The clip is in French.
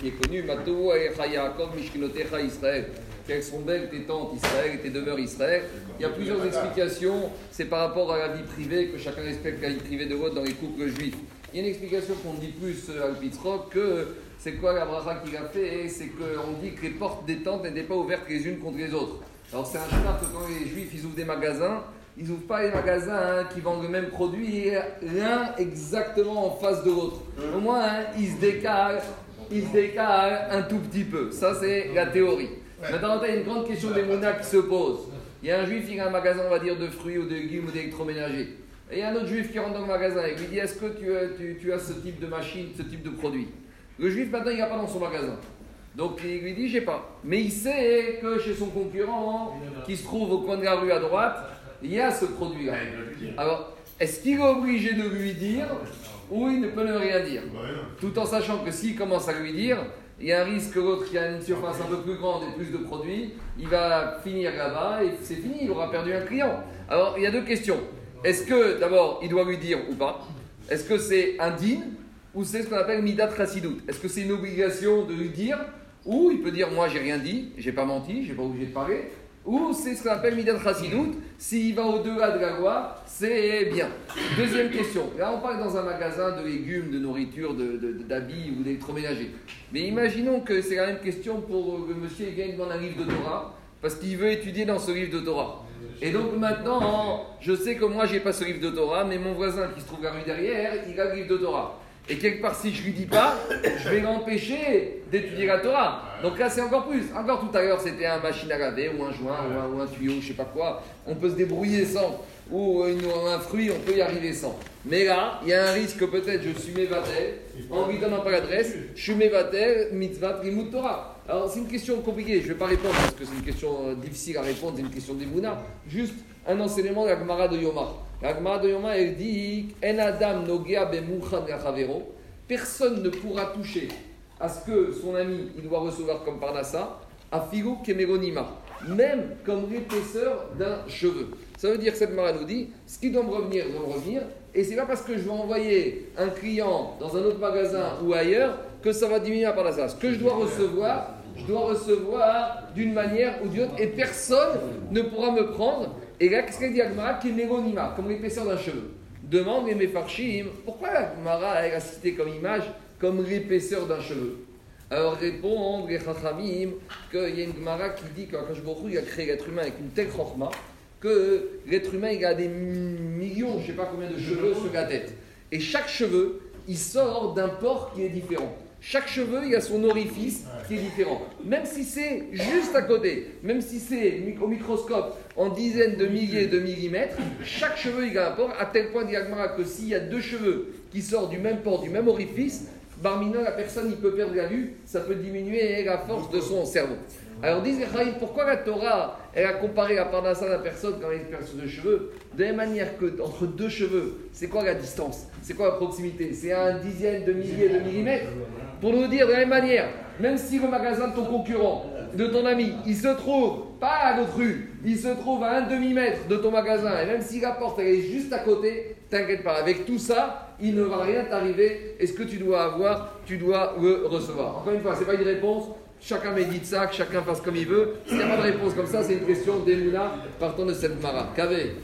qui est connu, Matou Yaakov Mishkinotecha Israël. Quelles sont belles tes tentes Israël et tes demeures Israël Il y a plusieurs explications. C'est par rapport à la vie privée, que chacun respecte la vie privée de l'autre dans les couples juifs. Il y a une explication qu'on dit plus à Alpitzrock que c'est quoi la bracha qu'il a fait C'est qu'on dit que les portes des tentes n'étaient pas ouvertes les unes contre les autres. Alors c'est un chemin que quand les juifs ils ouvrent des magasins, ils n'ouvrent pas les magasins hein, qui vendent le même produit, l'un exactement en face de l'autre. Au moins, hein, ils se décalent, ils se décalent un tout petit peu. Ça, c'est la théorie. Maintenant, il y a une grande question des monas qui se pose. Il y a un juif, il a un magasin, on va dire, de fruits ou de légumes ou d'électroménager. Et il y a un autre juif qui rentre dans le magasin et lui dit Est-ce que tu as, tu, as, ce type de machine, ce type de produit? Le juif, maintenant, il n'a pas dans son magasin. Donc il lui dit J'ai pas. Mais il sait que chez son concurrent, qui se trouve au coin de la rue à droite, il y a ce produit-là. Alors, est-ce qu'il est obligé de lui dire ou il ne peut ne rien dire Tout en sachant que s'il commence à lui dire, il y a un risque que l'autre qui a une surface un peu plus grande et plus de produits, il va finir là-bas et c'est fini, il aura perdu un client. Alors, il y a deux questions. Est-ce que, d'abord, il doit lui dire ou pas? Est-ce que c'est indigne ou c'est ce qu'on appelle midat chassidout Est-ce que c'est une obligation de lui dire ou il peut dire moi j'ai rien dit, j'ai pas menti, j'ai pas obligé de parler ou c'est ce qu'on appelle Midat Chassidout, s'il va au-delà de la loi, c'est bien. Deuxième question, là on parle dans un magasin de légumes, de nourriture, d'habits ou d'électroménager. Mais imaginons que c'est la même question pour le monsieur qui devant un livre de Torah, parce qu'il veut étudier dans ce livre de Torah. Et donc maintenant, je sais que moi j'ai pas ce livre de Torah, mais mon voisin qui se trouve la rue derrière, il a le livre de Torah. Et quelque part, si je lui dis pas, je vais l'empêcher d'étudier la Torah. Donc là, c'est encore plus. Encore tout à l'heure, c'était un machine à laver ou un joint ou un, tuyau, je sais pas quoi. On peut se débrouiller sans. Ou un fruit, on peut y arriver sans. Mais là, il y a un risque que peut-être je suis mévatel, en lui donnant pas l'adresse, je suis mévatel, mitzvah, limut Torah. Alors, c'est une question compliquée, je ne vais pas répondre parce que c'est une question euh, difficile à répondre, c'est une question d'Imouna. Juste un enseignement de la Gemara de Yomar. La Gemara de Yoma, elle dit Adam Personne ne pourra toucher à ce que son ami il doit recevoir comme parnassa, à figo kemeronima, même comme l'épaisseur d'un cheveu. Ça veut dire, cette Gemara nous dit ce qui doit me revenir, doit me revenir. Et c'est pas parce que je vais envoyer un client dans un autre magasin ou ailleurs que ça va diminuer la parnassa. Ce que je dois recevoir, je dois recevoir d'une manière ou d'une autre, et personne ne pourra me prendre et là, qu'est-ce qu'elle dit Agmara est comme l'épaisseur d'un cheveu. Demande les Mefarshim, pourquoi Agmara a cité comme image comme l'épaisseur d'un cheveu? Alors répondent les Chachamim qu'il y a une Gemara qui dit qu'Akash il a créé l'être humain avec une telle chorma que l'être humain il a des millions, je ne sais pas combien de cheveux sur la tête. Et chaque cheveu, il sort d'un port qui est différent. Chaque cheveu, il a son orifice qui est différent. Même si c'est juste à côté, même si c'est au microscope en dizaines de milliers de millimètres, chaque cheveu, il a un port, à tel point, diagmara, que s'il y a deux cheveux qui sortent du même port, du même orifice, Barmina, la personne, il peut perdre la vue, ça peut diminuer la force de son cerveau. Alors disent les pourquoi la Torah, elle a comparé la parnassa d'un personne quand elle une de cheveux? De la même manière que entre deux cheveux, c'est quoi la distance? C'est quoi la proximité? C'est un dixième de millier de millimètres? Pour nous dire de la même manière, même si le magasin de ton concurrent, de ton ami, il se trouve pas à l'autre rue, il se trouve à un demi-mètre de ton magasin, et même si la porte est juste à côté, t'inquiète pas, avec tout ça, il ne va rien t'arriver, et ce que tu dois avoir, tu dois le recevoir. Encore une fois, ce n'est pas une réponse, chacun médite ça, que chacun fasse comme il veut. S'il n'y a pas de réponse comme ça, c'est une question d'Emouna partant de cette mara. Kavé.